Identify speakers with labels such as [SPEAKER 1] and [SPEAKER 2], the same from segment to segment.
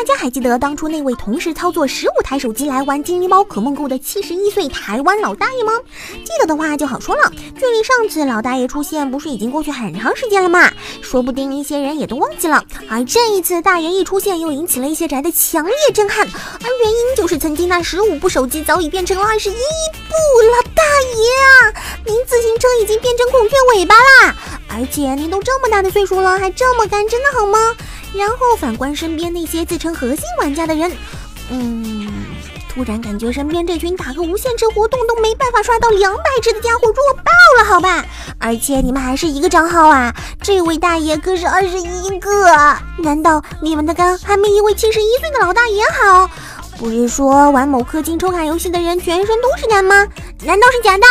[SPEAKER 1] 大家还记得当初那位同时操作十五台手机来玩精灵宝可梦购的七十一岁台湾老大爷吗？记得的话就好说了，距离上次老大爷出现不是已经过去很长时间了吗？说不定一些人也都忘记了。而这一次大爷一出现，又引起了一些宅的强烈震撼，而原因就是曾经那十五部手机早已变成了二十一部了。大爷啊，您自行车已经变成孔雀尾巴啦！而且您都这么大的岁数了，还这么干，真的好吗？然后反观身边那些自称核心玩家的人，嗯，突然感觉身边这群打个无限制活动都没办法刷到两百只的家伙弱爆了，好吧？而且你们还是一个账号啊！这位大爷可是二十一个，难道你们的肝还没一位七十一岁的老大爷好？不是说玩某氪金抽卡游戏的人全身都是肝吗？难道是假的？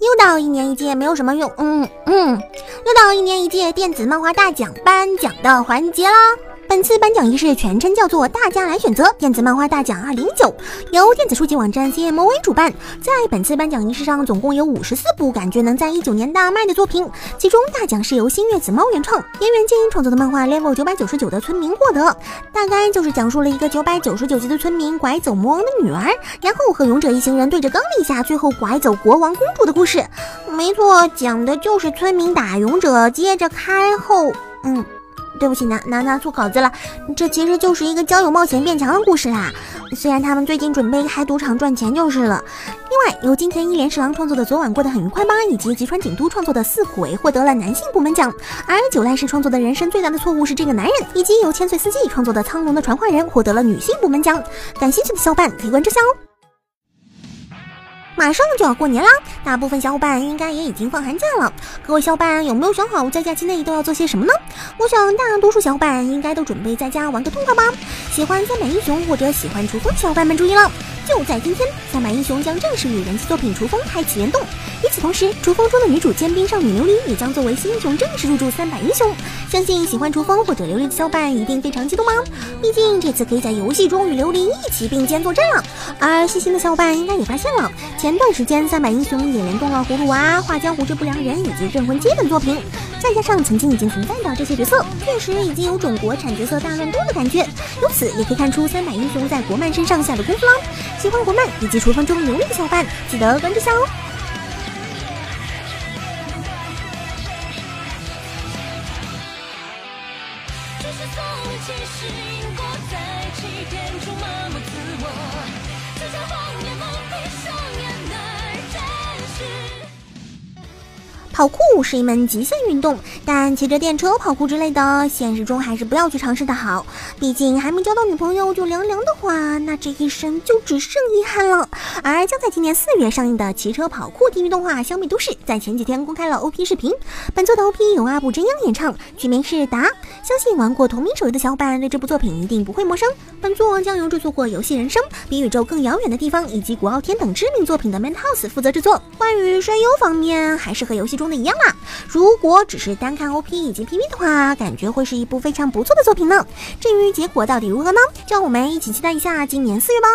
[SPEAKER 1] 又到一年一届没有什么用，嗯嗯，又到一年一届电子漫画大奖颁奖的环节啦。本次颁奖仪式全称叫做“大家来选择电子漫画大奖二零一九”，由电子书籍网站 CMOA 主办。在本次颁奖仪式上，总共有五十四部感觉能在一九年大卖的作品，其中大奖是由星月子猫原创岩原健一创作的漫画《Level 九百九十九的村民》获得。大概就是讲述了一个九百九十九级的村民拐走魔王的女儿，然后和勇者一行人对着刚立下，最后拐走国王公主的故事。没错，讲的就是村民打勇者，接着开后，嗯。对不起，拿拿拿错稿子了。这其实就是一个交友冒险变强的故事啦。虽然他们最近准备开赌场赚钱就是了。另外，由金田一连十郎创作的《昨晚过得很愉快吧》，以及吉川景都创作的《四鬼》获得了男性部门奖，而九濑氏创作的人生最大的错误是这个男人，以及由千岁四季创作的《苍龙的传话人》获得了女性部门奖。感兴趣的小伙伴可以关注下哦。马上就要过年啦，大部分小伙伴应该也已经放寒假了。各位小伙伴有没有想好在假期内都要做些什么呢？我想大多数小伙伴应该都准备在家玩个痛快吧。喜欢三百英雄或者喜欢厨风的小伙伴们注意了，就在今天，三百英雄将正式与人气作品《厨风》开启联动。与此同时，《厨风》中的女主尖兵少女琉璃也将作为新英雄正式入驻三百英雄。相信喜欢厨风或者琉璃的小伙伴一定非常激动吗？毕竟这次可以在游戏中与琉璃一起并肩作战了。而细心的小伙伴应该也发现了，前段时间三百英雄也联动了葫芦娃、画江湖之不良人以及镇魂街等作品，再加上曾经已经存在的这些角色，确实已经有种国产角色大乱斗的感觉。由此也可以看出三百英雄在国漫身上下的功夫了。喜欢国漫以及厨房中琉璃的小伙伴，记得关注下哦。
[SPEAKER 2] 所谓情是因果在欺骗中麻木自我终将谎言蒙蔽
[SPEAKER 1] 跑酷是一门极限运动，但骑着电车跑酷之类的，现实中还是不要去尝试的好。毕竟还没交到女朋友就凉凉的话，那这一生就只剩遗憾了。而将在今年四月上映的《骑车跑酷》地狱动画《消灭都市》在前几天公开了 OP 视频，本作的 OP 由阿部真央演唱，曲名是达。相信玩过同名手游的小伙伴对这部作品一定不会陌生。本作将由制作过《游戏人生》《比宇宙更遥远的地方》以及《古傲天》等知名作品的 Madhouse 负责制作。关于声优方面，还是和游戏中。一样啦。如果只是单看 OP 以及 PV 的话，感觉会是一部非常不错的作品呢。至于结果到底如何呢？就让我们一起期待一下今年四月吧。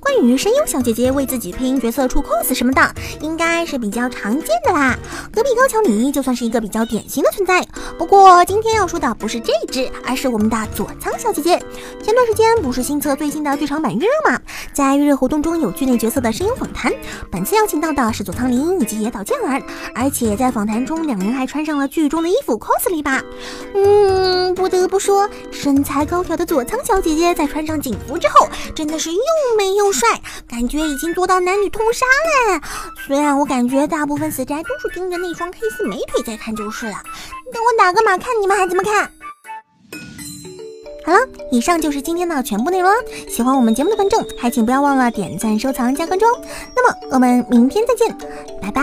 [SPEAKER 1] 关于声优小姐姐为自己配音角色出 cos 什么的，应该是比较常见的啦。隔壁高桥里就算是一个比较典型的存在。不过今天要说的不是这只，而是我们的佐仓小姐姐。前段时间不是新测最新的剧场版预热吗？在预热活动中有剧内角色的声优访谈，本次邀请到的是佐仓绫以及野岛健儿，而且在访谈中两人还穿上了剧中的衣服 cos 了一把。嗯，不得不说，身材高挑的佐仓小姐姐在穿上警服之后，真的是又美又。帅，感觉已经做到男女通杀嘞。虽然我感觉大部分死宅都是盯着那双黑丝美腿在看就是了。等我打个码看你们还怎么看？好了，以上就是今天的全部内容了。喜欢我们节目的观众，还请不要忘了点赞、收藏、加关注。那么我们明天再见，拜拜。